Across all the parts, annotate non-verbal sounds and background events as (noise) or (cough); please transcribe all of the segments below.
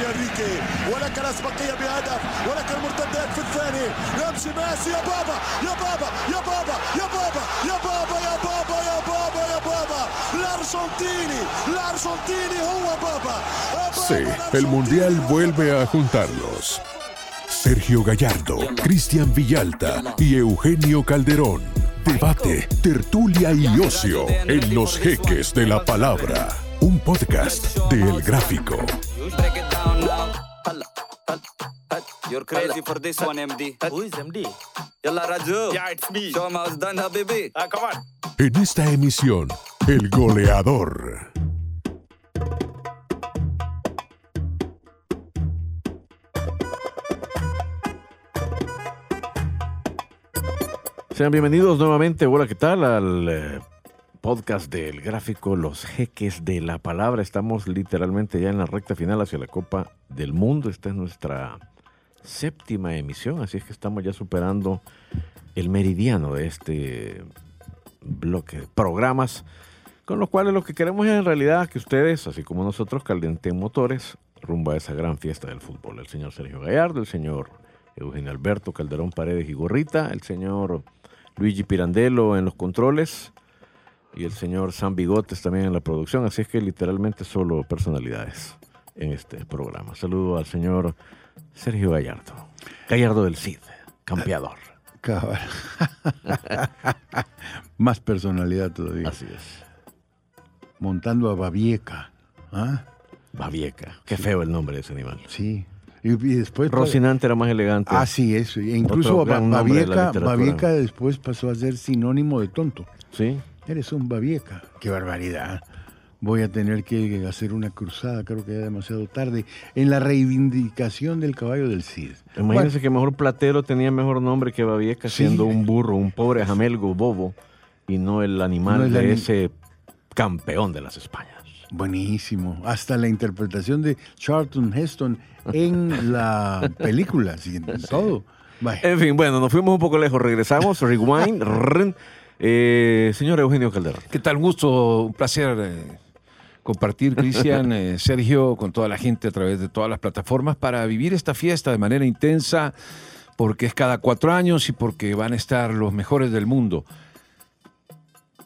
يا انريكي ولك الاسبقيه بهدف ولك المرتدات في الثاني يمشي ميسي يا بابا يا بابا يا بابا يا بابا يا بابا يا بابا يا بابا يا بابا الارجنتيني الارجنتيني هو بابا Sí, el Mundial vuelve a juntarlos. Sergio Gallardo, Cristian Villalta y Eugenio Calderón. Debate, tertulia y ocio en los jeques de la palabra. Un podcast de El Gráfico. You're crazy for this one, MD. Who is MD? Yalla Raju. Yeah, it's me. Show how it's done, Habibi. Ah, come on. En esta emisión, el goleador. Sean bienvenidos nuevamente, hola, ¿qué tal? Al eh, podcast del gráfico Los Jeques de la Palabra. Estamos literalmente ya en la recta final hacia la Copa del Mundo. Esta es nuestra séptima emisión, así es que estamos ya superando el meridiano de este bloque de programas, con los cuales lo que queremos es en realidad que ustedes, así como nosotros, calienten motores rumbo a esa gran fiesta del fútbol. El señor Sergio Gallardo, el señor Eugenio Alberto Calderón Paredes y Gorrita, el señor Luigi Pirandello en los controles y el señor Sam Bigotes también en la producción. Así es que literalmente solo personalidades en este programa. Saludo al señor Sergio Gallardo, Gallardo del Cid, campeador. Cabal. (laughs) Más personalidad todavía. Así es. Montando a Babieca. ¿Ah? Babieca. Qué feo el nombre de ese animal. Sí. Y, y después. Rocinante era más elegante. Ah, sí, eso. E incluso de Babieca. Babieca después pasó a ser sinónimo de tonto. Sí. Eres un Babieca. Qué barbaridad. Voy a tener que hacer una cruzada, creo que ya demasiado tarde, en la reivindicación del caballo del Cid. Imagínense que mejor Platero tenía mejor nombre que Babieca, Sí. siendo un burro, un pobre jamelgo bobo, y no el animal No el de ese campeón de las Españas. Buenísimo. Hasta la interpretación de Charlton Heston en (laughs) la película, sí, en todo. En fin, bueno, nos fuimos un poco lejos, regresamos, (laughs) rewind. Eh, señor Eugenio Calderón. ¿Qué tal? Un gusto, un placer eh, compartir, (laughs) Cristian, eh, Sergio, con toda la gente a través de todas las plataformas para vivir esta fiesta de manera intensa, porque es cada cuatro años y porque van a estar los mejores del mundo.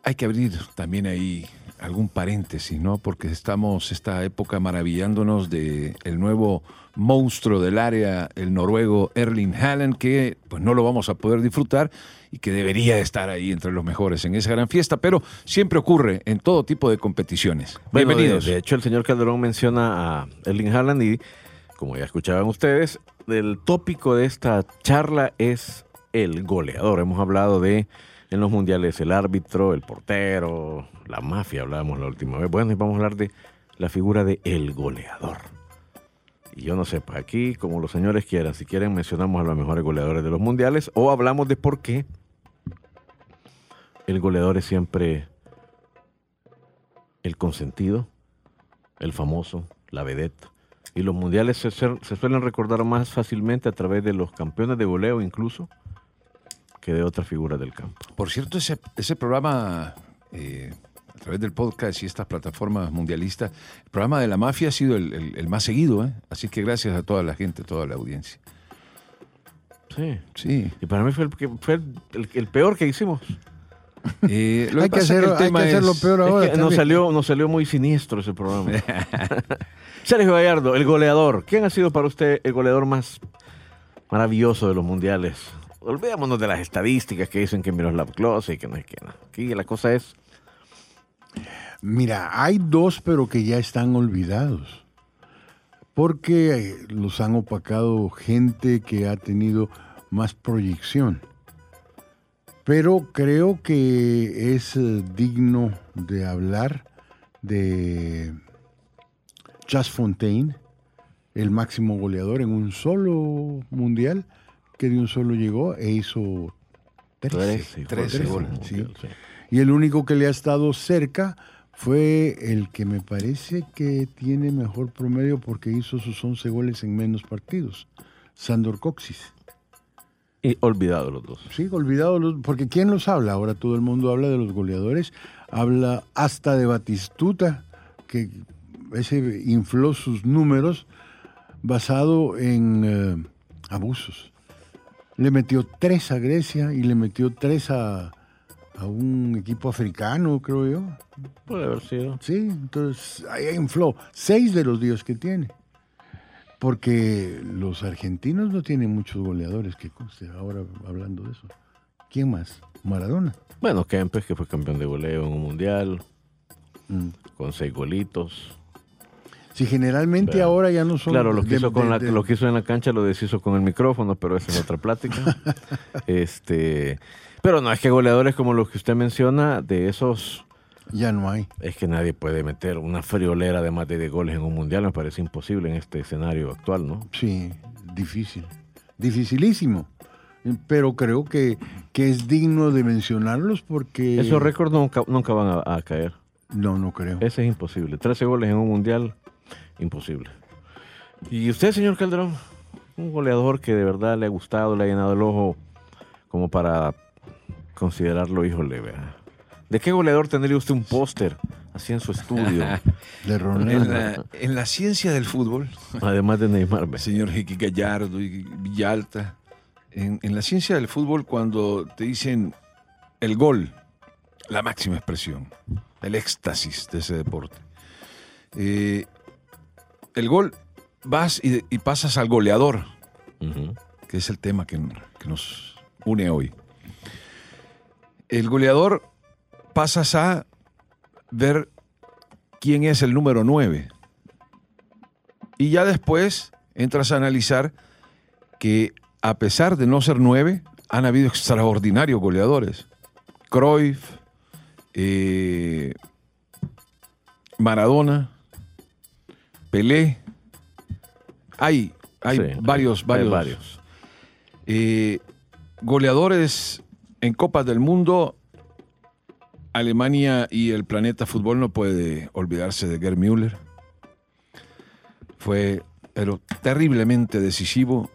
Hay que abrir también ahí algún paréntesis, ¿no? Porque estamos esta época maravillándonos de el nuevo monstruo del área, el noruego Erling Haaland, que pues no lo vamos a poder disfrutar y que debería estar ahí entre los mejores en esa gran fiesta, pero siempre ocurre en todo tipo de competiciones. Bueno, Bienvenidos. De, de hecho, el señor Calderón menciona a Erling Haaland y, como ya escuchaban ustedes, el tópico de esta charla es el goleador. Hemos hablado de, en los mundiales, el árbitro, el portero, la mafia, hablábamos la última vez. Bueno, y vamos a hablar de la figura de el goleador. Y yo no sé, pues aquí, como los señores quieran, si quieren mencionamos a los mejores goleadores de los mundiales o hablamos de por qué el goleador es siempre el consentido, el famoso, la vedette. Y los mundiales se, se- suelen recordar más fácilmente a través de los campeones de goleo incluso que de otras figuras del campo. Por cierto, ese, ese programa, eh, a través del podcast y estas plataformas mundialistas, el programa de la mafia ha sido el, el- el más seguido, ¿eh? Así que gracias a toda la gente, toda la audiencia. Sí. Sí. Y para mí fue el, que- fue el- el- el peor que hicimos. (laughs) Eh, lo Hay que, hacer, el hay que tema hacerlo es- peor Es ahora. que nos salió, nos salió muy siniestro ese programa. (laughs) (laughs) Sergio Gallardo, el goleador. ¿Quién ha sido para usted el goleador más maravilloso de los mundiales? Olvidémonos de las estadísticas que dicen que Miroslav Klose y que no es que no. Aquí la cosa es Mira, hay dos, pero que ya están olvidados. Porque eh, los han opacado gente que ha tenido más proyección. Pero creo que es eh, digno de hablar de Just Fontaine, el máximo goleador en un solo mundial, que de un solo llegó e hizo 13, 13 goles, sí. Y el único que le ha estado cerca fue el que me parece que tiene mejor promedio porque hizo sus 11 goles en menos partidos, Sandor Coxis. Y olvidado los dos. Sí, olvidado, los- porque ¿quién los habla? Ahora todo el mundo habla de los goleadores, habla hasta de Batistuta, que ese infló sus números basado en eh, abusos. Le metió tres a Grecia y le metió tres a, a un equipo africano, creo yo. Puede haber sido. Sí, entonces ahí infló seis de los diez que tiene. Porque los argentinos no tienen muchos goleadores, que conste, ahora hablando de eso. ¿Quién más? Maradona. Bueno, Kempes, que fue campeón de goleo en un mundial, Mm. con seis golitos. Si generalmente Claro. ahora ya no son... Claro, lo que, de- hizo con de- la- de- lo que hizo en la cancha lo deshizo con el micrófono, pero esa es otra plática. (laughs) este, pero no, es que goleadores como los que usted menciona, de esos, Ya no hay. es que nadie puede meter una friolera de más de 10 goles en un mundial, me parece imposible en este escenario actual, ¿no? Sí, difícil. Dificilísimo. Pero creo que, que es digno de mencionarlos porque... Esos récords nunca, nunca van a, a caer. No, no creo. Ese es imposible. 13 goles en un mundial, imposible. ¿Y usted, señor Calderón? Un goleador que de verdad le ha gustado, le ha llenado el ojo como para considerarlo, híjole, vea. ¿De qué goleador tendría usted un póster así en su estudio? (laughs) De Ronaldo. En la, en la ciencia del fútbol, Además de Neymar, señor Jiqui Gallardo y Villalta, en, en la ciencia del fútbol cuando te dicen el gol, la máxima expresión, el éxtasis de ese deporte. Eh, el gol, vas y, y pasas al goleador, que es el tema que, que nos une hoy. El goleador pasas a ver quién es el número 9. Y ya después entras a analizar que a pesar de no ser 9, han habido extraordinarios goleadores. Cruyff, eh, Maradona, Pelé. Hay, hay Sí, varios, hay varios, varios. eh, goleadores en Copas del Mundo. Alemania y el planeta fútbol no puede olvidarse de Gerd Müller. Fue, pero terriblemente decisivo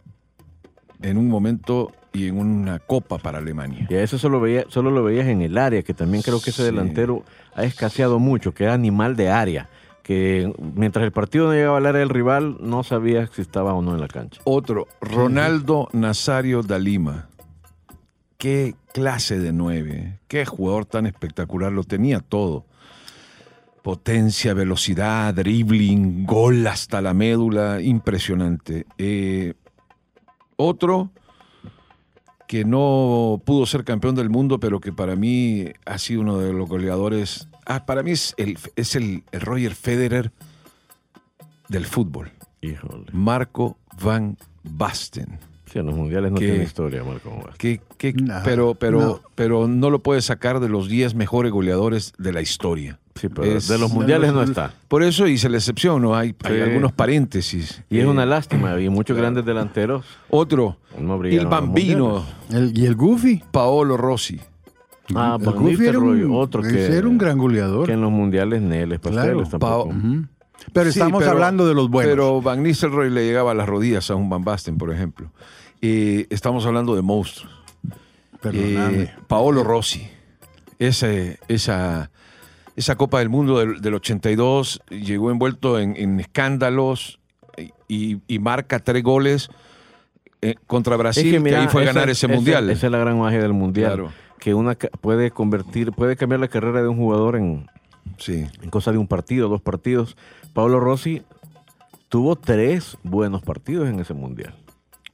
en un momento y en una copa para Alemania. Y a eso solo, veía, solo lo veías en el área, que también creo que ese Sí. delantero ha escaseado mucho, que era animal de área. Que mientras el partido no llegaba al área del rival, no sabías si estaba o no en la cancha. Otro, Ronaldo Nazario da Lima. Qué clase de nueve, qué jugador tan espectacular, lo tenía todo. Potencia, velocidad, dribbling, gol hasta la médula, impresionante. Eh, otro que no pudo ser campeón del mundo, pero que para mí ha sido uno de los goleadores. Ah, para mí es el, es el, el Roger Federer del fútbol. Híjole. Marco Van Basten. Sí, en los mundiales no Que- tiene historia, Marco. Vázquez. Que, que- Nah, pero, pero, no. pero no lo puede sacar de los 10 mejores goleadores de la historia. Sí, pero Es- de los mundiales no está. Por eso hice la excepción, ¿no? Hay, hay Sí. algunos paréntesis. Y es Eh, una lástima. Y muchos grandes delanteros Otro, no el bambino. El- ¿Y el Goofy? Paolo Rossi. Ah, el Van Goofy era un, Nistelrooy, otro que, era un gran goleador. que en los mundiales Neles Claro, tampoco. Pau- Ujú. Pero Sí, estamos pero- hablando de los buenos. Pero Van Nistelrooy le llegaba a las rodillas a un Van Basten, por ejemplo. Eh, estamos hablando de monstruos. Perdóname. Eh, Paolo Rossi. Ese- esa, esa Copa del Mundo del, del 82 llegó envuelto en, en escándalos y, y marca tres goles eh, contra Brasil, Es que, mira, ahí fue a ganar ese esa- mundial. Esa es la gran magia del mundial. Claro. Que una puede convertir, puede cambiar la carrera de un jugador en, Sí. en cosa de un partido, dos partidos. Pablo Rossi tuvo tres buenos partidos en ese mundial.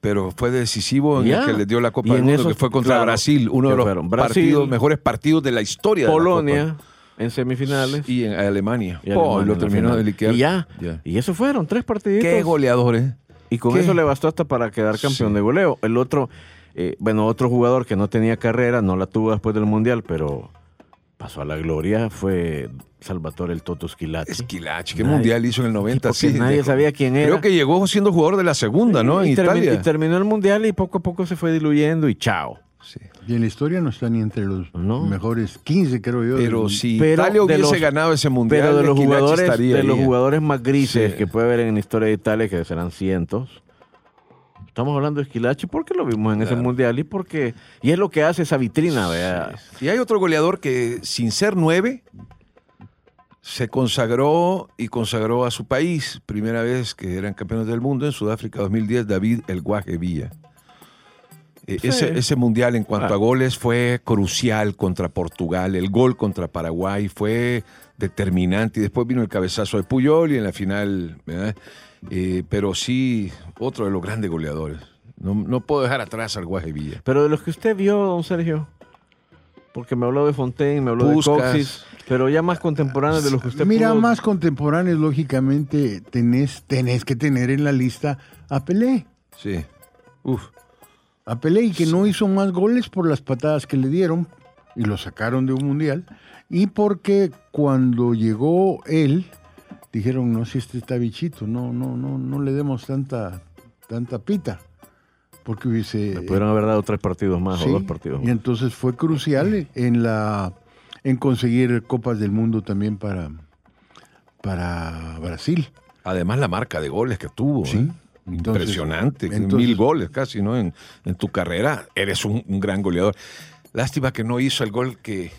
Pero fue decisivo en el que le dio la Copa del Mundo, esos- que fue contra claro, Brasil, uno de los Brasil, partidos, mejores partidos de la historia de la Polonia Copa. En semifinales. y en Alemania. y Oh, lo en terminó de liquidar. Y ya. Ya. Y eso fueron tres partiditos. Qué goleadores. Y con ¿Qué? eso le bastó hasta para quedar campeón Sí. de goleo. El otro, eh, bueno, otro jugador que no tenía carrera, no la tuvo después del Mundial, pero pasó a la gloria, fue Salvatore el Toto Schilacci. Esquilachi, qué Nadie- mundial hizo en el 90. porque sí, nadie dejó- sabía quién era. Creo que llegó siendo jugador de la segunda, ¿no? En y, termi- Italia. y terminó el Mundial y poco a poco se fue diluyendo y chao. Sí. Y en la historia no está ni entre los No. mejores 15, creo yo. Pero si Pero Italia hubiese los- ganado ese mundial, Pero de los jugadores, estaría de los jugadores más grises Sí. que puede haber en la historia de Italia, que serán cientos. Estamos hablando de Esquilachi porque lo vimos en ese mundial y porque y es lo que hace esa vitrina, vea. Y hay otro goleador que, sin ser nueve, se consagró y consagró a su país. Primera vez que eran campeones del mundo en Sudáfrica 2010, David El Guaje Villa. Eh, ese, ese mundial en cuanto Ah. a goles fue crucial contra Portugal. El gol contra Paraguay fue determinante. Y después vino el cabezazo de Puyol y en la final. Eh, pero sí, otro de los grandes goleadores. No, no puedo dejar atrás al Guaje Villa. Pero de los que usted vio, don Sergio, porque me habló de Fontaine, me habló de Coxis, pero ya más contemporáneos de los que usted Mira, pudo- más contemporáneos, lógicamente, tenés, tenés que tener en la lista a Pelé. Sí. Uf. A Pelé y que no hizo más goles por las patadas que le dieron y lo sacaron de un mundial. Y porque cuando llegó él, dijeron, no, si este está bichito, no, no, no, no le demos tanta, tanta pita. Porque hubiese... Le pudieron haber dado tres partidos más Sí, o dos partidos Y más. entonces fue crucial en la en conseguir copas del mundo también para para Brasil. Además, la marca de goles que tuvo. Sí. ¿eh? Entonces- Impresionante. entonces- Mil goles casi, ¿no? En, en tu carrera eres un, un gran goleador. Lástima que no hizo el gol que,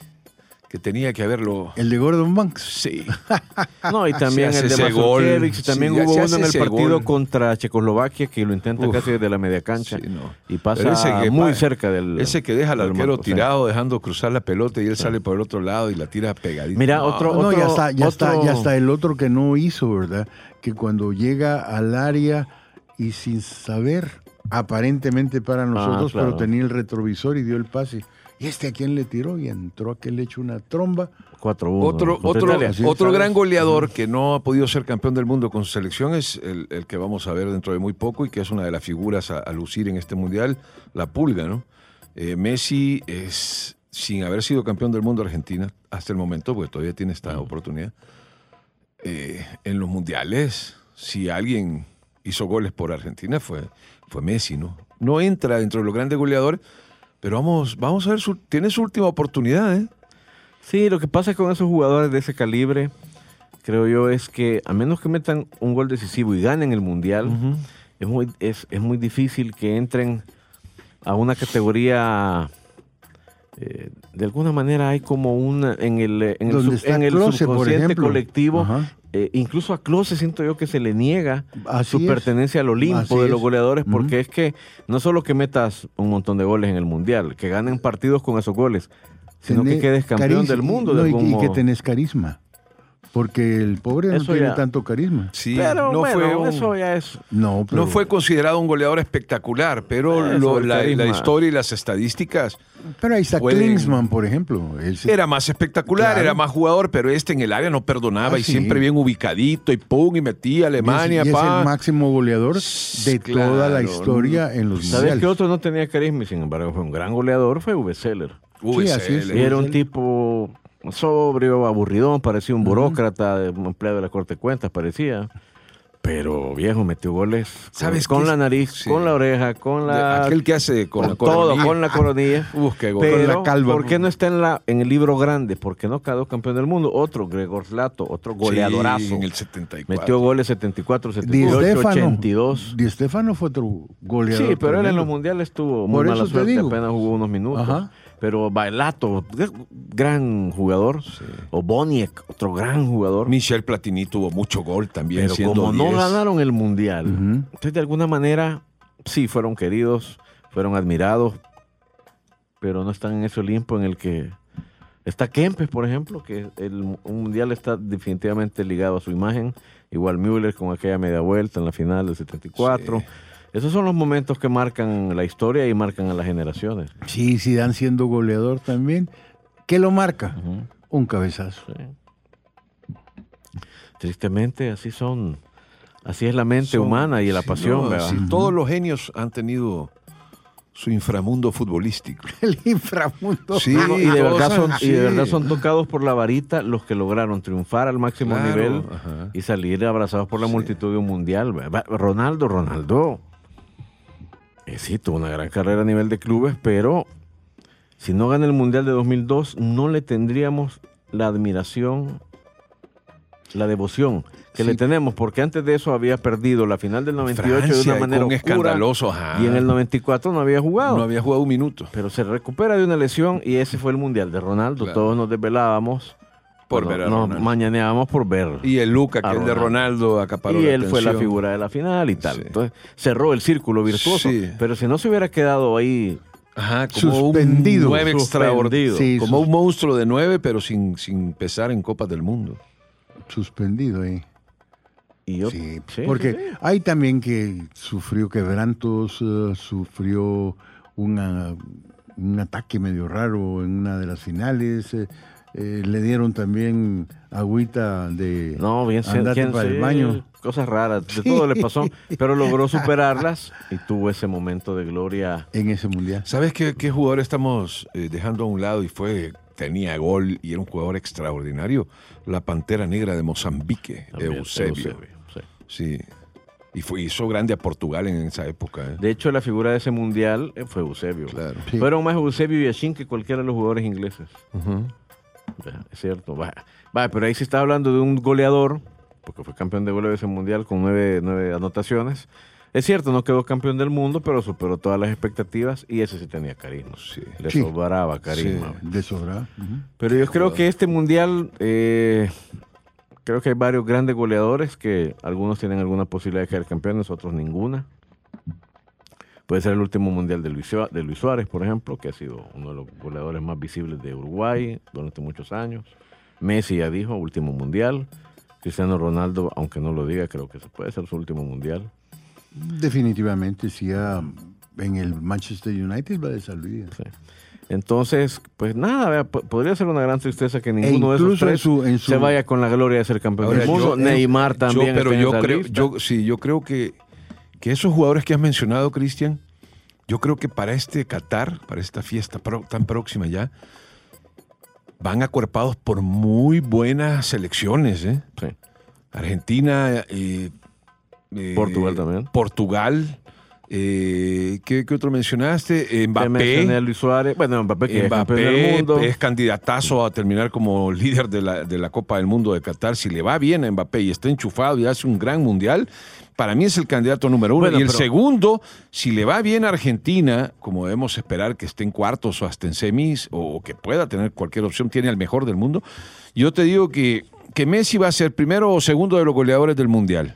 que tenía que haberlo. El de Gordon Banks. Sí. (laughs) No, y también el de. Mazurkiewicz, y también Sí, hubo uno en el partido gol. contra Checoslovaquia que lo intenta Uf. casi desde la media cancha Sí, no. y pasa Pero ese que muy pa- cerca del Ese que deja al arquero marco, sí. tirado, dejando cruzar la pelota y él sale por el otro lado y la tira pegadita. Mira, No, otro- No, ya está, ya otro- está, ya está el otro que no hizo, ¿verdad? Que cuando llega al área y sin saber, aparentemente para nosotros, Ah, claro. pero tenía el retrovisor y dio el pase. ¿Y este a quién le tiró? Y entró aquel hecho una tromba. 4-1. Otro, otro, otro gran goleador que no ha podido ser campeón del mundo con su selección es el, el que vamos a ver dentro de muy poco y que es una de las figuras a, a lucir en este mundial, la pulga, ¿no? Eh, Messi es, sin haber sido campeón del mundo Argentina hasta el momento, porque todavía tiene esta oportunidad, eh, en los mundiales, si alguien hizo goles por Argentina fue, fue Messi, ¿no? No entra dentro de los grandes goleadores, pero vamos, vamos a ver, su, tiene su última oportunidad, ¿eh? Sí, lo que pasa con esos jugadores de ese calibre, creo yo, es que a menos que metan un gol decisivo y ganen el Mundial, es, muy, es, es muy difícil que entren a una categoría... eh, de alguna manera hay como una en el, en el, sub- en el subconsciente colectivo, Ajá. eh, incluso a Klose siento yo que se le niega Así su es. pertenencia al Olimpo Así de los es. goleadores, porque es que no solo que metas un montón de goles en el Mundial, que ganen partidos con esos goles, sino que quedes campeón del mundo. no, de y, y que tenés carisma. Porque el pobre no Eso tiene ya. tanto carisma. Sí, Pero no bueno, fue un- eso ya es... No, pero, No fue considerado un goleador espectacular, pero lo- la, historia y las estadísticas pero ahí está pueden- Klinsmann, por ejemplo. Él era más espectacular, Claro. era más jugador, pero este en el área no perdonaba Ah, y sí. siempre bien ubicadito y pum y metía a y es- Alemania, y es, el máximo goleador de Claro, toda la no. historia en los ¿Sabes mundiales. qué otro no tenía carisma y sin embargo fue un gran goleador? Fue Uwe Seller. Uy, Sí, así es. Sele. Y era un Seller. tipo sobrio, aburridón, parecía un burócrata, un empleado de la Corte de Cuentas, parecía. Pero viejo, metió goles con- ¿Sabes con la nariz, Sí. con la oreja, con la... aquel que hace con, con la todo, coronilla. con la coronilla. (laughs) Qué gol. Pero, Con la calva. ¿por qué no está en, la, en el libro grande? ¿Por qué no quedó campeón del mundo? Otro, Gregor Slato, otro goleadorazo. Sí, en el 74. Metió goles 74, Di 78, Stéfano. 82. Di Stéfano fue otro goleador. Sí, pero él en los mundiales tuvo muy Por mala suerte, digo. apenas jugó unos minutos. Ajá. Pero Bailato, gran jugador. O Boniek, otro gran jugador. Michel Platini tuvo mucho gol también. Pero siendo como no 10. ganaron el mundial, entonces de alguna manera sí fueron queridos, fueron admirados, pero no están en ese Olimpo en el que está Kempes, por ejemplo, que el un mundial está definitivamente ligado a su imagen. Igual Müller con aquella media vuelta en la final del 74. Sí. Esos son los momentos que marcan la historia y marcan a las generaciones. Sí, Zidane siendo goleador también. ¿Qué lo marca? Un cabezazo. Sí. Tristemente, así son. Así es la mente Son- humana y la pasión, todos los genios han tenido su inframundo futbolístico. (laughs) El inframundo. Sí, No, y, de verdad son, y de verdad son tocados por la varita los que lograron triunfar al máximo Claro, nivel ajá. y salir abrazados por la multitud de un mundial. Ronaldo, Ronaldo, eh, sí, tuvo una gran carrera a nivel de clubes, pero si no gana el mundial de 2002, no le tendríamos la admiración, la devoción que Sí. le tenemos, porque antes de eso había perdido la final del 98 de una manera un escandaloso, ajá. y en el 94 no había jugado. No había jugado un minuto. Pero se recupera de una lesión y ese fue el mundial de Ronaldo. Claro. Todos nos desvelábamos Por Bueno, ver a nos Ronaldo. mañaneábamos por ver. Y el Luca, que A es de Ronaldo, acaparó y la él fue la figura de la final y tal. Sí. Entonces cerró el círculo virtuoso. Sí. Pero si no se hubiera quedado ahí, Ajá, como Suspendido. un nueve extraordinario. Sí, como un monstruo de nueve, pero sin, sin pesar en Copas del Mundo. suspendido ahí. y yo, Sí, sí, porque sí, sí. hay también que sufrió quebrantos, eh, sufrió una- un ataque medio raro en una de las finales. eh, eh, le dieron también agüita de No, bien andate quién para el sé, baño. Cosas raras, de todo le pasó, (laughs) pero logró superarlas y tuvo ese momento de gloria. en ese mundial. ¿Sabes qué, qué jugador estamos eh, dejando a un lado y fue tenía gol y era un jugador extraordinario? La Pantera Negra de Mozambique, También, Eusebio. sí. Sí. Y fue, hizo grande a Portugal en esa época. ¿eh? De hecho, la figura de ese mundial eh, fue Eusebio. Claro. Sí. Fueron más Eusebio y Yashin que cualquiera de los jugadores ingleses. Ujú. Ya, Es cierto. Va, va, pero ahí se está hablando de un goleador, porque fue campeón de goleo de ese mundial con nueve, nueve anotaciones. Es cierto, no quedó campeón del mundo, pero superó todas las expectativas y ese sí tenía carisma. Sí. Le Sí. sobraba carisma. De sobra. ujú. Pero yo creo que este mundial, eh, creo que hay varios grandes goleadores que algunos tienen alguna posibilidad de quedar campeones, otros ninguna. Puede ser el último mundial de Luis, Sua- de Luis Suárez, por ejemplo, que ha sido uno de los goleadores más visibles de Uruguay durante muchos años. Messi ya dijo, último mundial. Cristiano Ronaldo, aunque no lo diga, creo que se puede ser su último mundial. Definitivamente, sí, ya en el Manchester United va de salida. Sí. Entonces, pues nada, vea, podría ser una gran tristeza que ninguno de esos en tres su- en su- se vaya con la gloria de ser campeón del mundo. yo- Neymar yo- también. pero está en yo esa creo, lista. yo, sí, yo creo que, que esos jugadores que has mencionado, Cristian, yo creo que para este Qatar, para esta fiesta pro- tan próxima ya, van acuerpados por muy buenas selecciones. ¿eh? Sí. Argentina, eh, eh, Portugal también. Portugal. Eh, ¿qué, qué otro mencionaste? Te mencioné a Mbappé. Luis Suárez. Bueno, Mbappé que es Mbappé mundo. candidatazo a terminar como líder de la, de la Copa del Mundo de Qatar. Si le va bien a Mbappé y está enchufado y hace un gran mundial, para mí es el candidato número uno. Bueno, y el pero- segundo, si le va bien a Argentina, como debemos esperar que esté en cuartos o hasta en semis, o, o que pueda tener cualquier opción, tiene al mejor del mundo, yo te digo que, que Messi va a ser primero o segundo de los goleadores del mundial.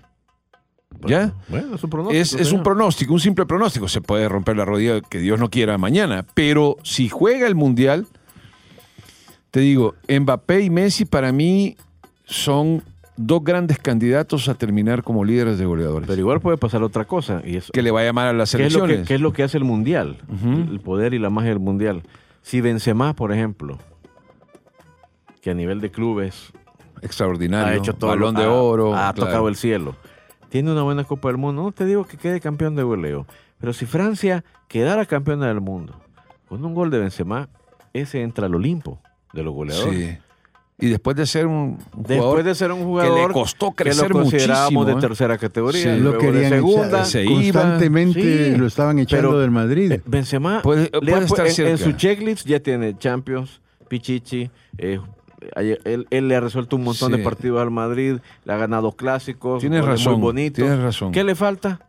¿Ya? Bueno, es un pronóstico. Es, es un pronóstico, un simple pronóstico. Se puede romper la rodilla que Dios no quiera mañana. Pero si juega el Mundial, te digo, Mbappé y Messi para mí son dos grandes candidatos a terminar como líderes de goleadores. Pero igual puede pasar otra cosa. Y es, que le va a llamar a las ¿qué, es lo selecciones. que, qué es lo que hace el mundial? El poder y la magia del mundial. Si Benzema, por ejemplo, que a nivel de clubes Extraordinario. ha hecho todo. Balón lo- de oro. Ha claro. tocado el cielo. Tiene una buena Copa del Mundo. No te digo que quede campeón de goleo. Pero si Francia quedara campeona del mundo con un gol de Benzema, ese entra al Olimpo de los goleadores. Sí. Y después de ser un un Después jugador de ser un jugador le costó que crecer lo considerábamos muchísimo, de ¿eh? tercera categoría, Sí. Lo luego de querían segunda. echar- iba. constantemente Sí, lo estaban echando pero- del Madrid. Eh, Benzema Puede- estar en- en, cerca. su checklist ya tiene Champions, Pichichi, eh, él, él le ha resuelto un montón Sí. de partidos al Madrid, le ha ganado clásicos, Tienes razón, muy bonitos. tienes razón. ¿Qué le falta?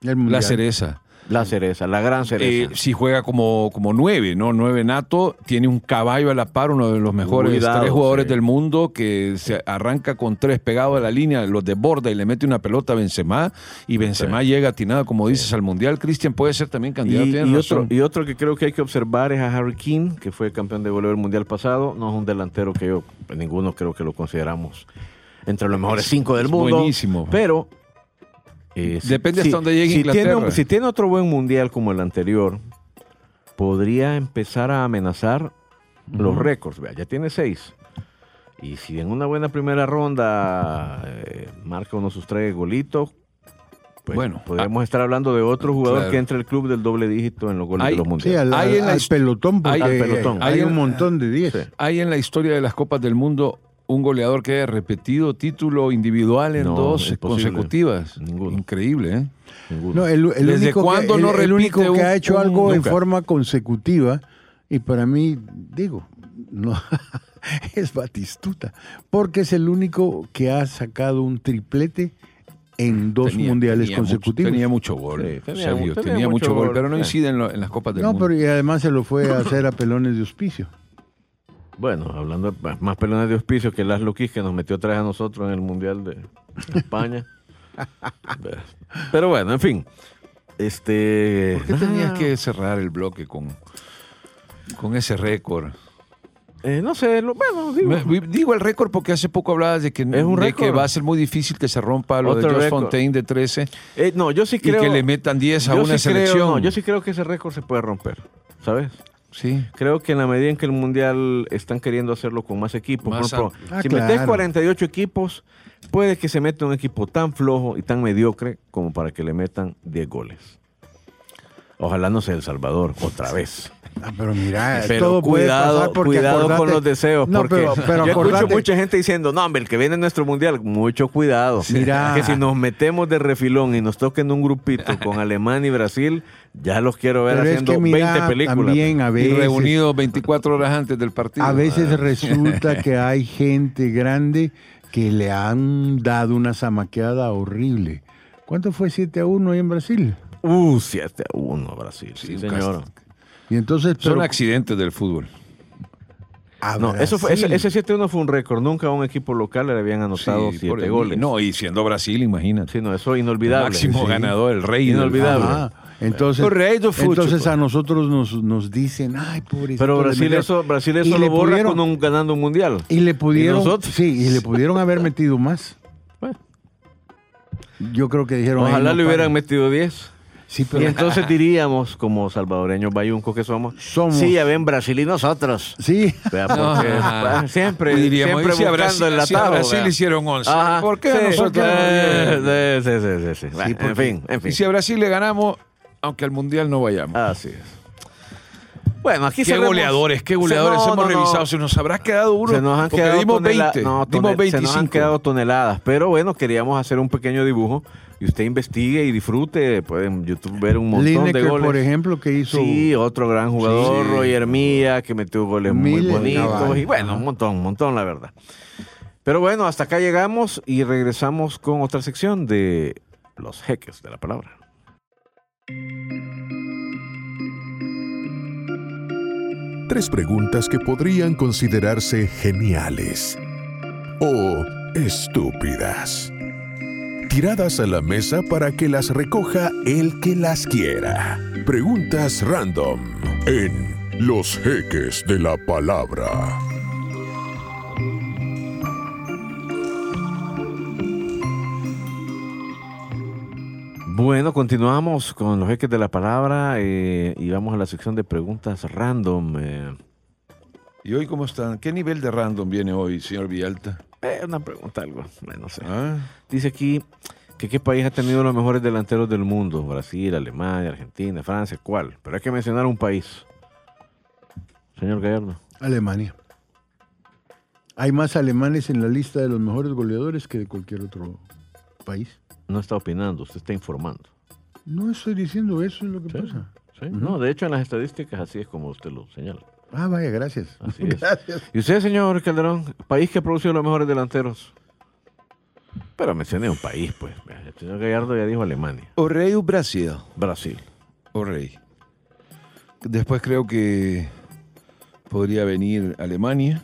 La cereza. La cereza, la gran cereza. Eh, si juega como, como nueve, ¿no? Nueve nato, tiene un caballo a la par, uno de los mejores Cuidado, tres jugadores sí. del mundo, que se arranca con tres pegados a la línea, los desborda y le mete una pelota a Benzema, y Benzema llega atinado, como dices, al Mundial. Cristian puede ser también candidato, y otro, y otro que creo que hay que observar es a Harry King, que fue campeón de goleo del mundial pasado. No es un delantero que yo, ninguno creo que lo consideramos entre los mejores cinco del mundo. buenísimo. Pero. Eh, Depende hasta dónde llegue si tiene, Inglaterra. un- si tiene otro buen mundial como el anterior, podría empezar a amenazar los récords. Vea, ya tiene seis. Y si en una buena primera ronda eh, marca uno sus tres golitos, pues Bueno, podríamos estar hablando de otro jugador claro. que entre el club del doble dígito en los goles Hay- de los Sí, mundiales. al, Hay en la al pelotón, porque hay- al pelotón. hay Hay un montón de 10. Sí. ¿Hay en la historia de las Copas del Mundo un goleador que haya repetido título individual en No, dos consecutivas? Ninguno. Increíble, ¿eh? Ninguno. No, el, el ¿Desde único, cuándo el- no el único que un- ha hecho un- algo en forma consecutiva, y para mí, digo, no (laughs) es Batistuta, porque es el único que ha sacado un triplete en dos Tenía- mundiales tenía mucho- consecutivos. tenía mucho gol. Sí, tenía Sergio, mu- tenía, tenía mucho mucho gol, gol, pero no sí. incide en, lo- en las Copas del no, Mundo. pero y además se lo fue a hacer a pelones de auspicio. Bueno, hablando de más pelones de auspicio que las Loquis que nos metió atrás a nosotros en el Mundial de España. (laughs) Pero bueno, en fin. Este. ¿Por qué tenías que cerrar el bloque con, con ese récord? Eh, no sé, lo- bueno, digo. Digo el récord porque hace poco hablabas de que, un de que récord. va a ser muy difícil que se rompa lo de Josh. Fontaine de 13 Eh, no, yo sí y creo. que le metan 10 a una sí creo- selección. no, yo sí creo que ese récord se puede romper, ¿sabes? Sí. Creo que en la medida en que el Mundial están queriendo hacerlo con más equipos, Más por ejemplo. Ah, si claro. metes 48 equipos, puede que se meta un equipo tan flojo y tan mediocre como para que le metan 10 goles. Ojalá no sea El Salvador, otra vez. Ah, pero mira, Pero todo puede cuidado, pasar porque cuidado con los deseos, No, porque pero, pero yo escucho mucha gente diciendo, no, hombre, el que viene en nuestro mundial, mucho cuidado. Mira. Que si nos metemos de refilón y nos toquen un grupito con Alemania y Brasil, ya los quiero ver Pero es haciendo que mira, 20 películas. también a Y veces, reunidos 24 horas antes del partido. a veces Ah. resulta que (laughs) hay gente grande que le han dado una zamaqueada horrible. ¿Cuánto fue 7 a 1 ahí en Brasil? Uh, 7 a 1 Brasil. Sí, señor. Y entonces, Son pero accidentes del fútbol. a No, eso fue, ese, ese 7 a 1 fue un récord. Nunca a un equipo local le habían anotado Sí, 7 por el- goles. No, y siendo Brasil, imagínate. Sí, no, eso es inolvidable. Máximo Sí. ganador, el rey. Inolvidable. Ajá. Entonces, a nosotros nos, nos dicen, ay, pobrecito. Pero Brasil metieron". eso, Brasil eso lo borra pudieron- con un, ganando un mundial. Y le pudieron, nosotros? sí, y le pudieron haber metido más. Bueno, Yo creo que dijeron. "Ay, ojalá no le hubieran paren". metido 10. Sí, pero Y entonces diríamos, como salvadoreños bayuncos que somos, Somos. sí, ya ven Brasil y nosotros. sí. Vea, porque ah, siempre, Y diríamos, siempre si buscando Brasil, el si a atajo. Brasil vea. hicieron 11. Ajá, ¿Por qué sí, nosotros no eh, sí, sí, sí, sí. Bueno, porque- en fin, en fin. Y si a Brasil le ganamos, aunque al Mundial no vayamos. Así es. Bueno, aquí qué sabemos- goleadores, qué Se- goleadores no, hemos no, no. revisado. Se nos habrá quedado uno. Se nos han porque quedado dimos tonela- 20. no, dimos tonel- Se 25. nos han quedado toneladas. Pero bueno, queríamos hacer un pequeño dibujo y usted investigue y disfrute. Puede en YouTube ver un montón de goles. por ejemplo, que hizo. Sí, otro gran jugador, Sí. Roger Mía, que metió goles muy bonitos. Y bueno, un montón, un montón, la verdad. Pero bueno, hasta acá llegamos y regresamos con otra sección de los jeques de la palabra. Tres preguntas que podrían considerarse geniales o estúpidas. Tiradas a la mesa para que las recoja el que las quiera. Preguntas random en Los Jeques de la Palabra. Bueno, continuamos con los jeques de la palabra eh, y vamos a la sección de preguntas random. eh. ¿Y hoy cómo están? ¿Qué nivel de random viene hoy, señor Villalta? Eh, una pregunta, algo, eh, no sé. ¿Ah? Dice aquí que qué país ha tenido los mejores delanteros del mundo. Brasil, Alemania, Argentina, Francia, ¿cuál? Pero hay que mencionar un país. Señor Gallardo. Alemania. Hay más alemanes en la lista de los mejores goleadores que de cualquier otro país. No está opinando, usted está informando. No estoy diciendo eso, es lo que Sí. pasa. ¿sí? No, de hecho en las estadísticas así es como usted lo señala. Ah, vaya, gracias. Así (laughs) es. Gracias. ¿Y usted, señor Calderón, país que ha producido los mejores delanteros? Pero mencioné un país, pues. El señor Gallardo ya dijo Alemania. O rey o Brasil. Brasil. O rey. Después creo que podría venir Alemania.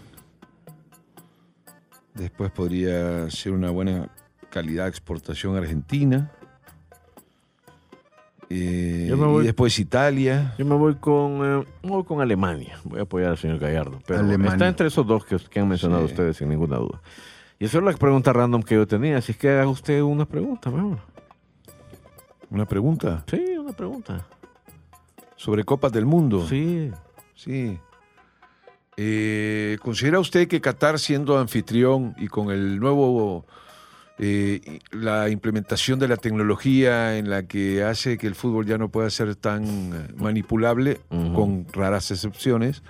Después podría ser una buena calidad de exportación argentina. Eh, Yo me voy- Y después Italia. Yo me voy con, eh, me voy con Alemania. Voy a apoyar al señor Gallardo. Pero Alemania. está entre esos dos que, que han mencionado Sí. ustedes, sin ninguna duda. Y eso es la pregunta random que yo tenía. Así es que haga usted una pregunta, mejor. Una pregunta Sí, una pregunta. sobre Copas del Mundo. Sí. Sí. Eh, ¿Considera usted que Qatar siendo anfitrión y con el nuevo, eh, la implementación de la tecnología en la que hace que el fútbol ya no pueda ser tan eh, manipulable, con raras excepciones,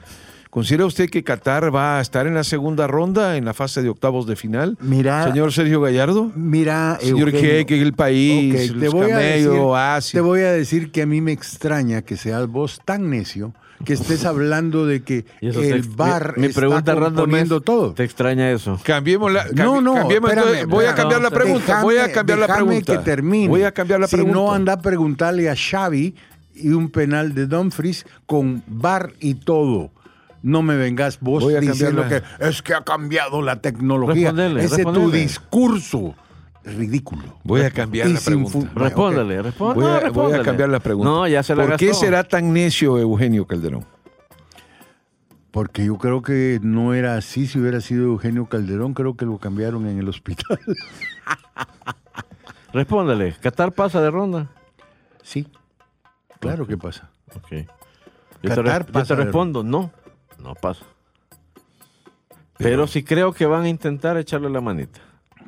¿considera usted que Qatar va a estar en la segunda ronda, en la fase de octavos de final? Mira, Señor Sergio Gallardo. mira, Señor Eugenio, Jeque, el país, ok, te los voy a decir- Asia. Te voy a decir que a mí me extraña que seas vos tan necio que estés hablando de que el bar mi, mi está pregunta random componiendo es, todo. ¿Te extraña eso? Cambiemos la. No, cambi- no, cambiemos espérame, entonces, voy a cambiar la pregunta. Déjame- voy a cambiar la pregunta. que termine. Voy a cambiar la si pregunta. no, anda a preguntarle a Xavi y un penal de Dumfries con bar y todo. No me vengas vos Voy a diciendo que es que ha cambiado la tecnología. Respondele, Ese es tu discurso. Ridículo. Voy a cambiar Y la pregunta. fu- Respóndale, Ok. responda. Voy a, no, voy a cambiar la pregunta. No, ya se la ¿Por qué será tan necio Eugenio Calderón? Porque yo creo que no era así. Si hubiera sido Eugenio Calderón, creo que lo cambiaron en el hospital. (laughs) Respóndale. ¿Qatar pasa de ronda? sí. Claro que pasa. Ok. Yo te, Qatar yo pasa te de respondo, no, no pasa. Pero sí creo que van a intentar echarle la manita.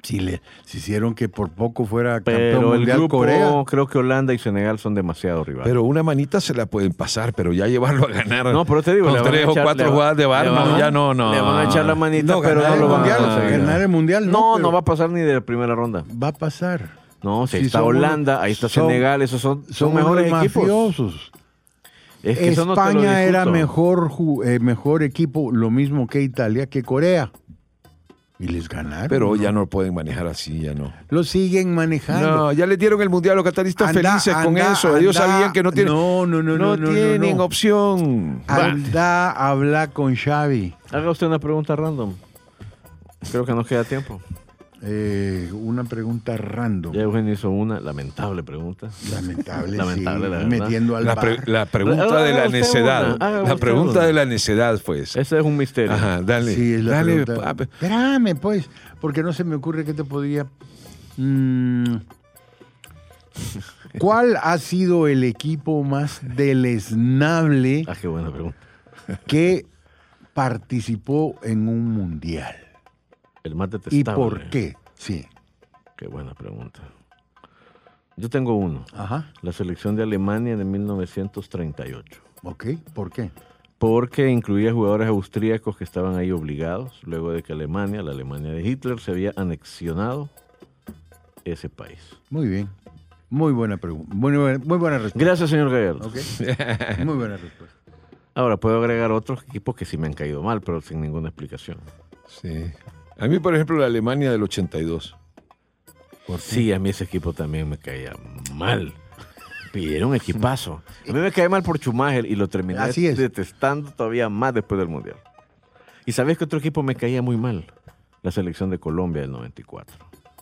Si le si hicieron que por poco fuera campeón Pero el mundial grupo, Corea. creo que Holanda y Senegal son demasiado rivales. Pero una manita se la pueden pasar, pero ya llevarlo a ganar. no, pero te digo, con tres o cuatro va- jugadas de bar, no, van ya no, no. Le van a echar la manita, No, pero no el lo van mundial, a ganar el mundial, no, No, no va a pasar ni de primera ronda. Va a pasar. No, si Sí, está unos- Holanda, ahí está son- Senegal, esos son, son, Son mejores unos equipos. mafiosos. Es que no España era mejor, eh, mejor equipo, lo mismo que Italia, que Corea. Y les ganaron. Pero ¿no? ya no lo pueden manejar así, ya no. Lo siguen manejando. No, ya le dieron el mundial, los cataristas Anda, felices con anda, eso. Ellos sabían que no tienen, No, no, no, no, no, no, tienen no. opción. Anda, habla con Xavi. Haga usted una pregunta random. Creo que nos queda tiempo. Eh, una pregunta random. Ya Eugenio hizo una lamentable pregunta. Lamentable, (laughs) Lamentable, sí, la metiendo al La, pre- la pregunta de la necedad. La pregunta una. de la necedad fue esa. Ese es un misterio. Ajá, dale. Sí, es la dale. pregunta. Espérame, pues, porque no se me ocurre que te podría... Mm. (laughs) ¿Cuál ha sido el equipo más deleznable Ah, qué buena pregunta. que participó en un mundial? El más ¿Y detestable. por qué? Sí. Qué buena pregunta. Yo tengo uno. Ajá. La selección de Alemania de 1938. Ok. ¿Por qué? Porque incluía jugadores austríacos que estaban ahí obligados, luego de que Alemania, la Alemania de Hitler, se había anexionado ese país. Muy bien. Muy buena pregunta. Muy buena, muy buena respuesta. Gracias, señor Gallardo. Ok. (laughs) Muy buena respuesta. Ahora, puedo agregar otros equipos que sí me han caído mal, pero sin ninguna explicación. Sí. A mí, por ejemplo, la Alemania del 82. Sí, a mí ese equipo también me caía mal. Un equipazo. A mí me caía mal por Schumacher y lo terminé Así es. detestando todavía más después del Mundial. ¿Y sabes qué otro equipo me caía muy mal? La selección de Colombia del 94.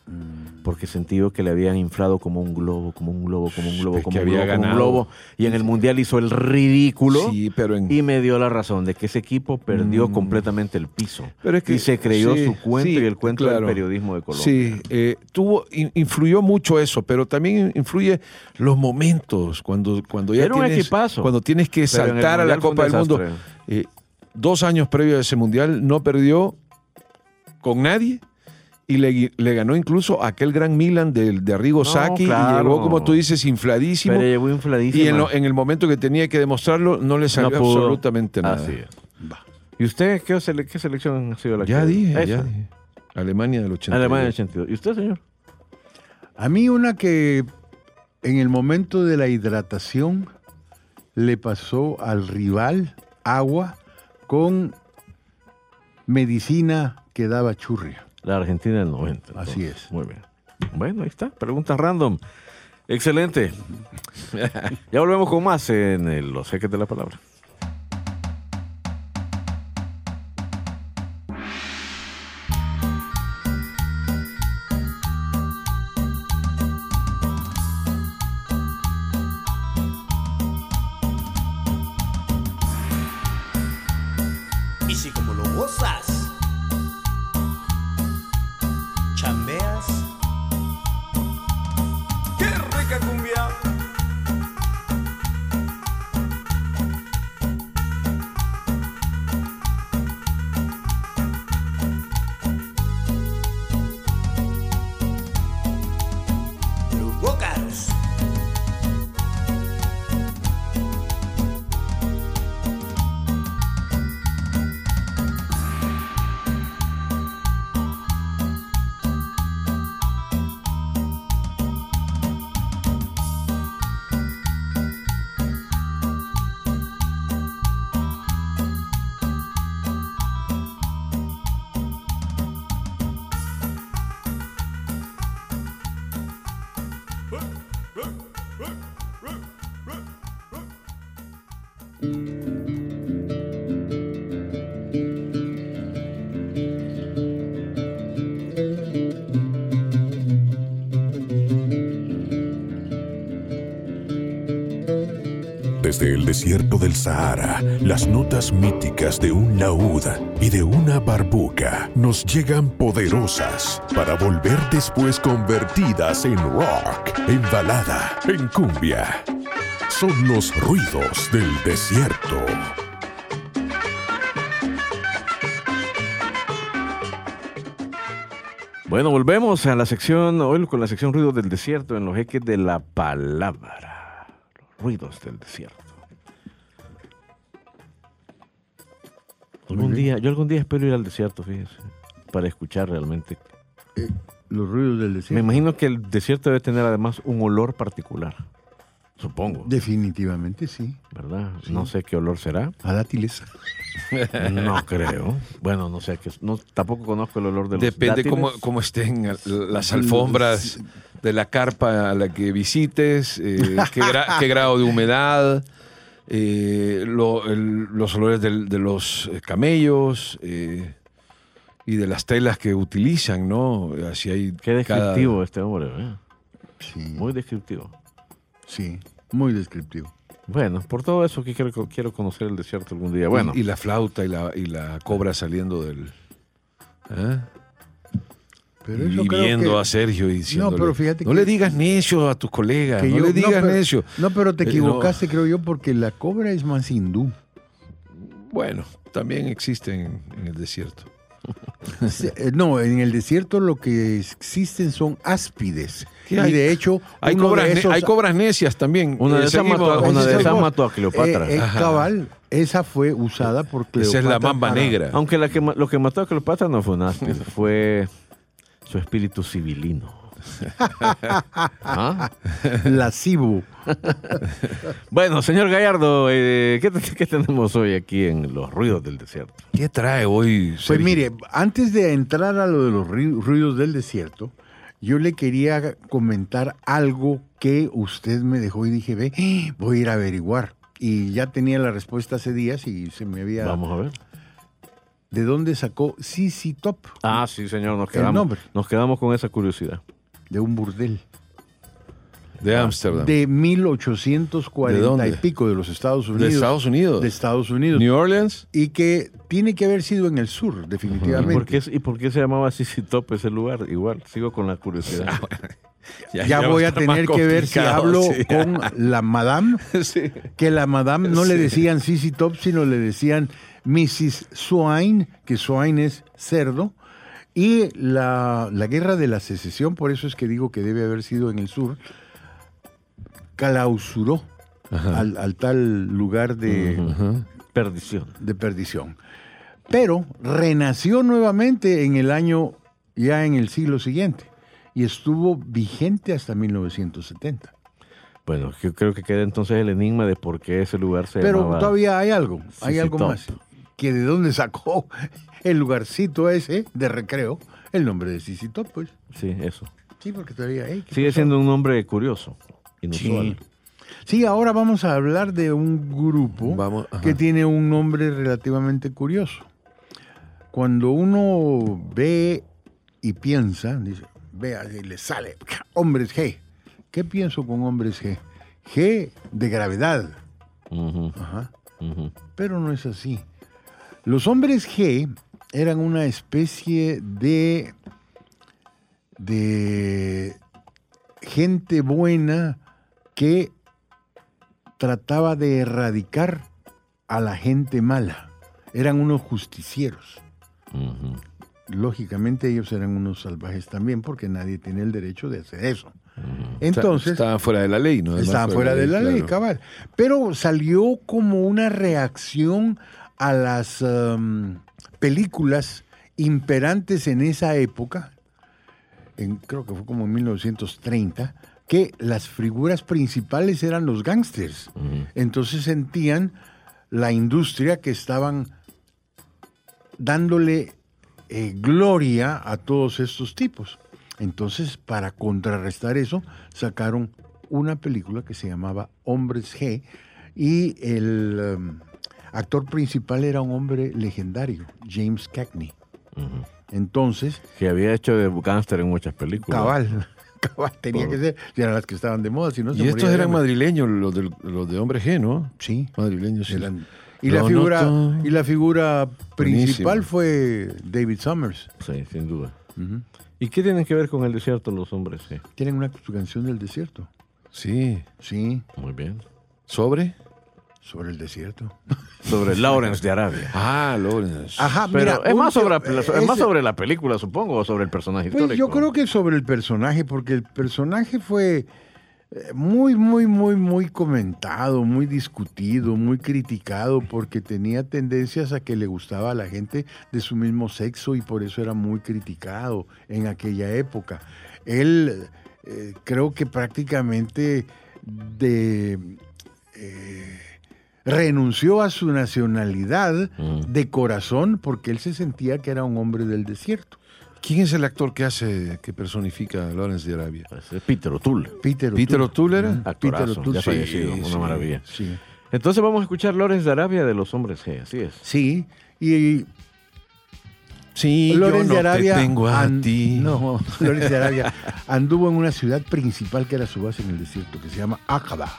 Mm. Porque sentí yo que le habían inflado como un globo, como un globo, como un globo, como un globo, como un globo. Y en el Mundial hizo el ridículo. Sí, pero en. Y me dio la razón de que ese equipo perdió Mm. completamente el piso. Pero es que- y se creyó sí, su cuento sí, y el cuento claro. del periodismo de Colombia. Sí, eh, tuvo, in- influyó mucho eso, pero también influye los momentos, cuando, cuando ya Era un tienes, equipazo. cuando tienes que saltar a la un Copa del Mundo. Eh, dos años previo a ese Mundial no perdió con nadie y le, le ganó incluso aquel gran Milan de, de Arrigo No, Sacchi claro. y llegó, como tú dices, infladísimo. Pero llegó infladísimo. y en, lo- en el momento que tenía que demostrarlo no le salió No absolutamente nada. Así es. ¿Y usted qué, sele- qué selección ha sido la Ya que dije, ya dije. Alemania del 82. Alemania del 82. ¿Y usted, señor? A mí una que en el momento de la hidratación le pasó al rival agua con medicina que daba churria. La Argentina del 90. Así es. Muy bien. Bueno, ahí está. Preguntas random. Excelente. (laughs) ya volvemos con más en el Los Jeques de la Palabra. Cumbia! Desde el desierto del Sahara, las notas míticas de un laúd y de una barbuca nos llegan poderosas para volver después convertidas en rock, en balada, en cumbia. Son los ruidos del desierto. Bueno, volvemos a la sección, hoy con la sección Ruidos del Desierto en los ejes de la palabra. Ruidos del desierto. Algún día, yo algún día espero ir al desierto, fíjese, para escuchar realmente. Los ruidos del Me desierto. imagino que el desierto debe tener además un olor particular. Supongo, Definitivamente sí. ¿verdad? No sé qué olor será. A dátiles. (laughs) No creo. Bueno, no sé, qué, no, tampoco conozco el olor de los Depende dátiles. cómo, cómo estén las alfombras de la carpa a la que visites, eh, qué, gra- qué grado de humedad, eh, lo- el- los olores del- de los eh, camellos eh, y de las telas que utilizan, ¿no? Así hay Qué cada- descriptivo este hombre, ¿eh? Sí, Muy descriptivo. sí, muy descriptivo. Bueno, por todo eso que quiero, quiero conocer el desierto algún día. Bueno, y, y la flauta y la, y la cobra saliendo del... ¿eh? Pero y viendo que- a Sergio y diciendo pero fíjate no que- le digas necio a tus colegas, que no yo- le digas pero, necio. No, pero te Eh, no. equivocaste, creo yo, porque la cobra es más hindú. Bueno, también existen en el desierto. (laughs) Eh, No, en el desierto lo que existen son áspides. ¿Qué Y de hecho, Hay cobras, de ne- esos- hay cobras necias también. una de Eh, esas mató, una de Ese esas es- mató a Cleopatra. Eh, eh, Ajá. cabal, esa fue usada por Cleopatra. Esa es la mamba para- negra. Aunque la que, lo que mató a Cleopatra no fue un áspide, fue su espíritu civilino. (laughs) ¿Ah? Lascivo. (laughs) Bueno, señor Gallardo, eh, ¿qué, te- (laughs) qué tenemos hoy aquí en Los Ruidos del Desierto? ¿Qué trae hoy? Pues mire, antes de entrar a lo de los ruidos del desierto, yo le quería comentar algo que usted me dejó y dije, ve, voy a ir a averiguar. Y ya tenía la respuesta hace días y se me había... Vamos a ver. ¿De dónde sacó CC Top? Ah, sí, señor, nos El quedamos, nombre. nos quedamos con esa curiosidad. De un burdel. de Ámsterdam. De 1840 ¿De dónde? y pico de los Estados ¿De Unidos. Estados Unidos? De Estados Unidos. New Orleans. Y que tiene que haber sido en el sur, ¿Y definitivamente. por, qué, ¿Y por qué se llamaba Sisi Top ese lugar? Igual, sigo con la curiosidad. (laughs) Ya, (laughs) voy a tener que ver si hablo sí. con la madame, (laughs) Sí. que la madame no le decían Sissy Top, sino le decían Mrs. Swine, que Swine es cerdo. Y la, la guerra de la secesión, por eso es que digo que debe haber sido en el sur, clausuró al, al tal lugar de. Perdición. de perdición. Pero renació nuevamente en el año, ya en el siglo siguiente, y estuvo vigente hasta 1970. Bueno, yo creo que queda entonces el enigma de por qué ese lugar se Pero llamaba... todavía hay algo, hay Sissy algo Top. más. Que de dónde sacó el lugarcito ese de recreo el nombre de Sissy Top, pues. Sí, eso. Sí, porque todavía hay. ¿qué Sigue pasó? siendo un nombre curioso, inusual. Sí, ahora vamos a hablar de un grupo Vamos, que tiene un nombre relativamente curioso. Cuando uno ve y piensa, dice, vea, y le sale, hombres G. ¿Qué pienso con hombres G? G de gravedad. Ajá. Pero no es así. Los hombres G eran una especie de de gente buena que trataba de erradicar a la gente mala. Eran unos justicieros. Lógicamente ellos eran unos salvajes también porque nadie tiene el derecho de hacer eso. Entonces, Estaban fuera de la ley, ¿no? Además, Estaban fuera de la ley, claro. cabal. Pero salió como una reacción a las um, películas imperantes en esa época, en- creo que fue como en 1930, que las figuras principales eran los gángsters. Entonces sentían la industria que estaban dándole eh, gloria a todos estos tipos. Entonces, para contrarrestar eso, sacaron una película que se llamaba Hombres G y el um, actor principal era un hombre legendario, James Cagney. Entonces, Que había hecho de gángster en muchas películas. cabal, (laughs) Cabal, tenía que ser. Y eran las que estaban de moda, si no se Y estos de eran madrileños, los, del- los de Hombre G, ¿no? Sí. Madrileños, sí. Eran- y, la figura, y la figura principal Buenísimo. fue David Summers. Sí, sin duda. ¿Y qué tienen que ver con el desierto los hombres? Sí. Tienen una canción del desierto. Sí. Sí, Muy bien. ¿Sobre? Sobre el desierto. (laughs) Sobre Lawrence de Arabia. Ah, Lawrence. Ajá, Pero mira, es, un más sobre, es más sobre la película, supongo, o sobre el personaje Pues histórico. yo creo que sobre el personaje, porque el personaje fue eh, muy, muy, muy, muy comentado, muy discutido, muy criticado, porque tenía tendencias a que le gustaba a la gente de su mismo sexo y por eso era muy criticado en aquella época. Él eh, creo que prácticamente de... eh, renunció a su nacionalidad Mm. de corazón porque él se sentía que era un hombre del desierto. ¿Quién es el actor que hace, que personifica a Lawrence de Arabia? Es Peter O'Toole. Peter ¿Peter O'Toole era? Actorazo, Peter O'Toole, ya sí, fallecido, una sí, maravilla. Sí, Entonces vamos a escuchar Lawrence de Arabia de los hombres G, así es. sí. Y Sí, Lorenz yo no de Arabia. te tengo a an- ti. No, (laughs) Lorenz de Arabia anduvo en una ciudad principal que era su base en el desierto, que se llama Aqaba.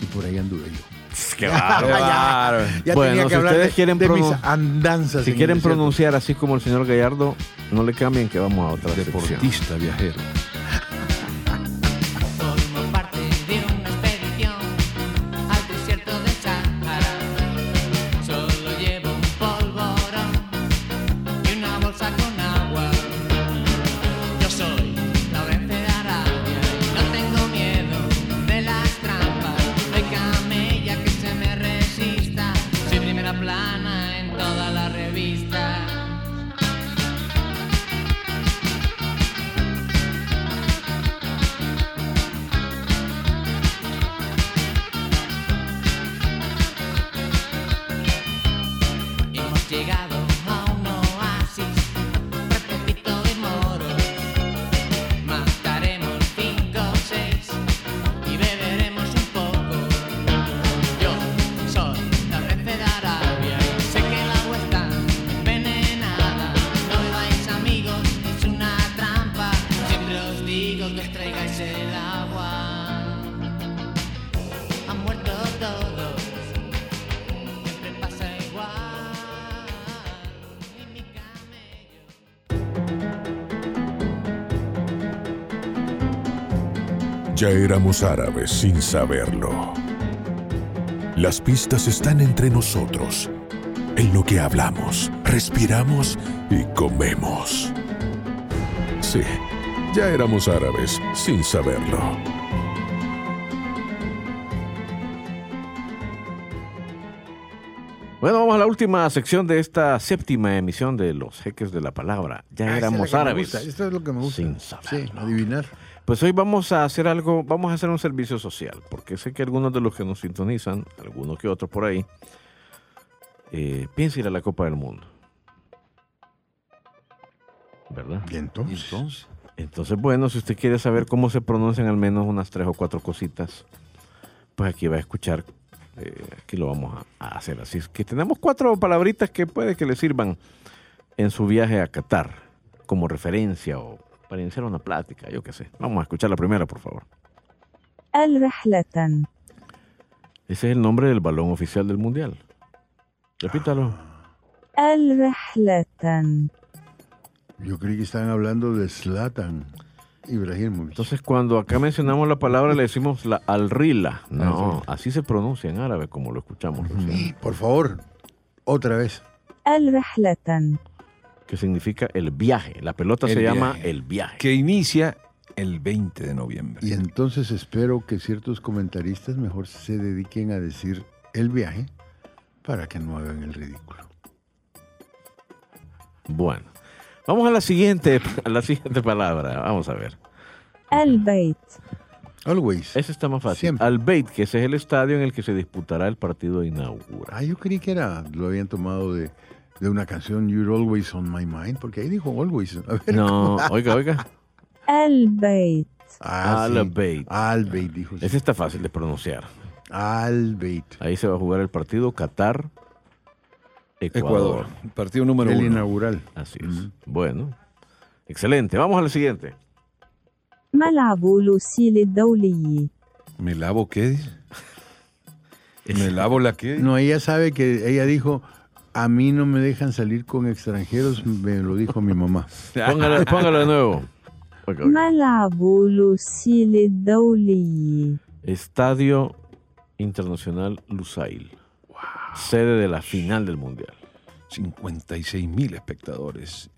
Y por ahí anduve yo. (laughs) Qué Ya, bárbaro. ya bueno, tenía que si hablar ustedes de, quieren, de mis pronu- andanzas. si quieren pronunciar así como el señor Gallardo, no le cambien que vamos a otra sección. Deportista, viajero. Ya éramos árabes sin saberlo. Las pistas están entre nosotros, en lo que hablamos, respiramos y comemos. Sí, ya éramos árabes sin saberlo. Bueno, vamos a la última sección de esta séptima emisión de Los Jeques de la Palabra. Ya Ah, éramos árabes. Esto es lo que me gusta. Sin Sí, saberlo. adivinar. Pues hoy vamos a hacer algo, vamos a hacer un servicio social, porque sé que algunos de los que nos sintonizan, algunos que otros por ahí, eh, piensan ir a la Copa del Mundo. ¿Verdad? Y ¿Y entonces, entonces? Entonces, bueno, si usted quiere saber cómo se pronuncian al menos unas tres o cuatro cositas, pues aquí va a escuchar, eh, aquí lo vamos a, a hacer. Así es que tenemos cuatro palabritas que puede que le sirvan en su viaje a Qatar, como referencia o para iniciar una plática, yo qué sé. Vamos a escuchar la primera, por favor. Al-Rahlatan. Ese es el nombre del balón oficial del mundial. Repítalo. Al-Rahlatan. Yo creí que estaban hablando de Slatan. Ibrahimovic. Entonces, cuando acá mencionamos la palabra, le decimos la alrila. Ah, no, así se pronuncia en árabe, como lo escuchamos. Recién. Por favor, otra vez. Al-Rahlatan que significa el viaje. La pelota se llama el viaje. Que inicia el 20 de noviembre. Y entonces espero que ciertos comentaristas mejor se dediquen a decir el viaje para que no hagan el ridículo. Bueno, vamos a la siguiente, (laughs) a la siguiente palabra. Vamos a ver. el Beit. Always. Eso está más fácil. Siempre. Al Beit, que ese es el estadio en el que se disputará el partido inaugural. Ah, yo creí que era, lo habían tomado de de una canción You're Always on My Mind, porque ahí dijo Always. No, ¿cómo? oiga, oiga. Albeit. Ah, Albeit. Albeit, dijo. Ese está fácil de pronunciar. Albeit. Ahí se va a jugar el partido Qatar. Ecuador. Partido número uno. El inaugural. Así es. Bueno. Excelente. Vamos al siguiente. Me lavo ¿Me lavo qué? (laughs) ¿Me lavo la qué? No, ella sabe que ella dijo a mí no me dejan salir con extranjeros, me lo dijo mi mamá. (laughs) póngalo, de nuevo. Okay. Estadio Internacional Lusail. Sede de la final del Mundial. 56 mil espectadores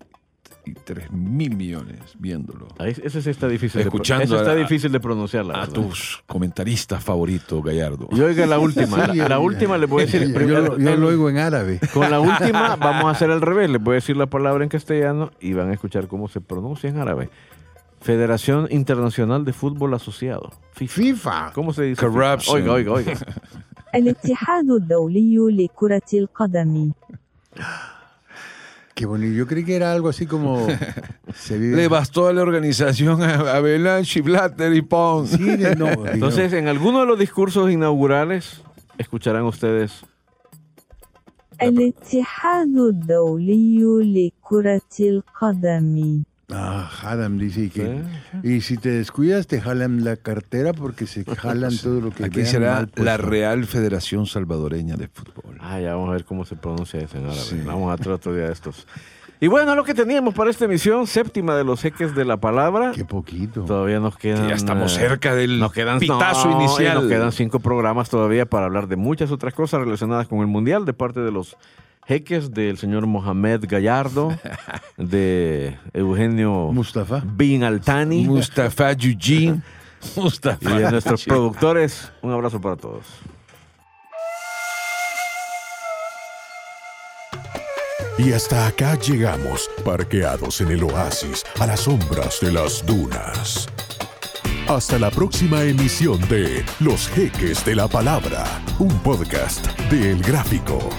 3 mil millones viéndolo. Ahí- ese sí está difícil. de Escuchando ese está a- difícil de pronunciar. la A verdad. tus comentaristas favoritos, Gallardo. Y oiga la última. la, Sí, la yo- última les voy a decir. Yo, primero- yo lo oigo en árabe. Con la (laughs) última vamos a hacer al revés. Les voy a decir la palabra en castellano y van a escuchar cómo se pronuncia en árabe. Federación Internacional de Fútbol Asociado. FIFA. FIFA. ¿Cómo se dice? FIFA? Corruption. Oiga, oiga, oiga. (laughs) Qué bonito. Yo creí que era algo así como... (laughs) se vive- Le bastó a la organización a a Belanchi, Blatter y Pons. Sí, de- no, digo, Entonces, en alguno de los discursos inaugurales, escucharán ustedes الاتحاد الدولي لكرة القدم Ah, Hadam dice que... Sí, Y si te descuidas, te jalan la cartera porque se (laughs) jalan todo lo que Aquí vean será mal puesto. la Real Federación Salvadoreña de Fútbol. Ah, ya vamos a ver cómo se pronuncia eso en árabe. Sí. Vamos a día de estos. Y bueno, lo que teníamos para esta emisión, séptima de los jeques de la palabra. Qué poquito. Todavía nos quedan. Que ya estamos eh, cerca del nos quedan, pitazo no, y inicial. Nos quedan cinco programas todavía para hablar de muchas otras cosas relacionadas con el Mundial de parte de los jeques del señor Mohamed Gallardo, de Eugenio Mustafa. Bin Altani Mustafa Yujin. (laughs) y Mustafa. de nuestros productores. Un abrazo para todos. Y hasta acá llegamos, parqueados en el oasis, a las sombras de las dunas. Hasta la próxima emisión de Los Jeques de la Palabra, un podcast de El Gráfico.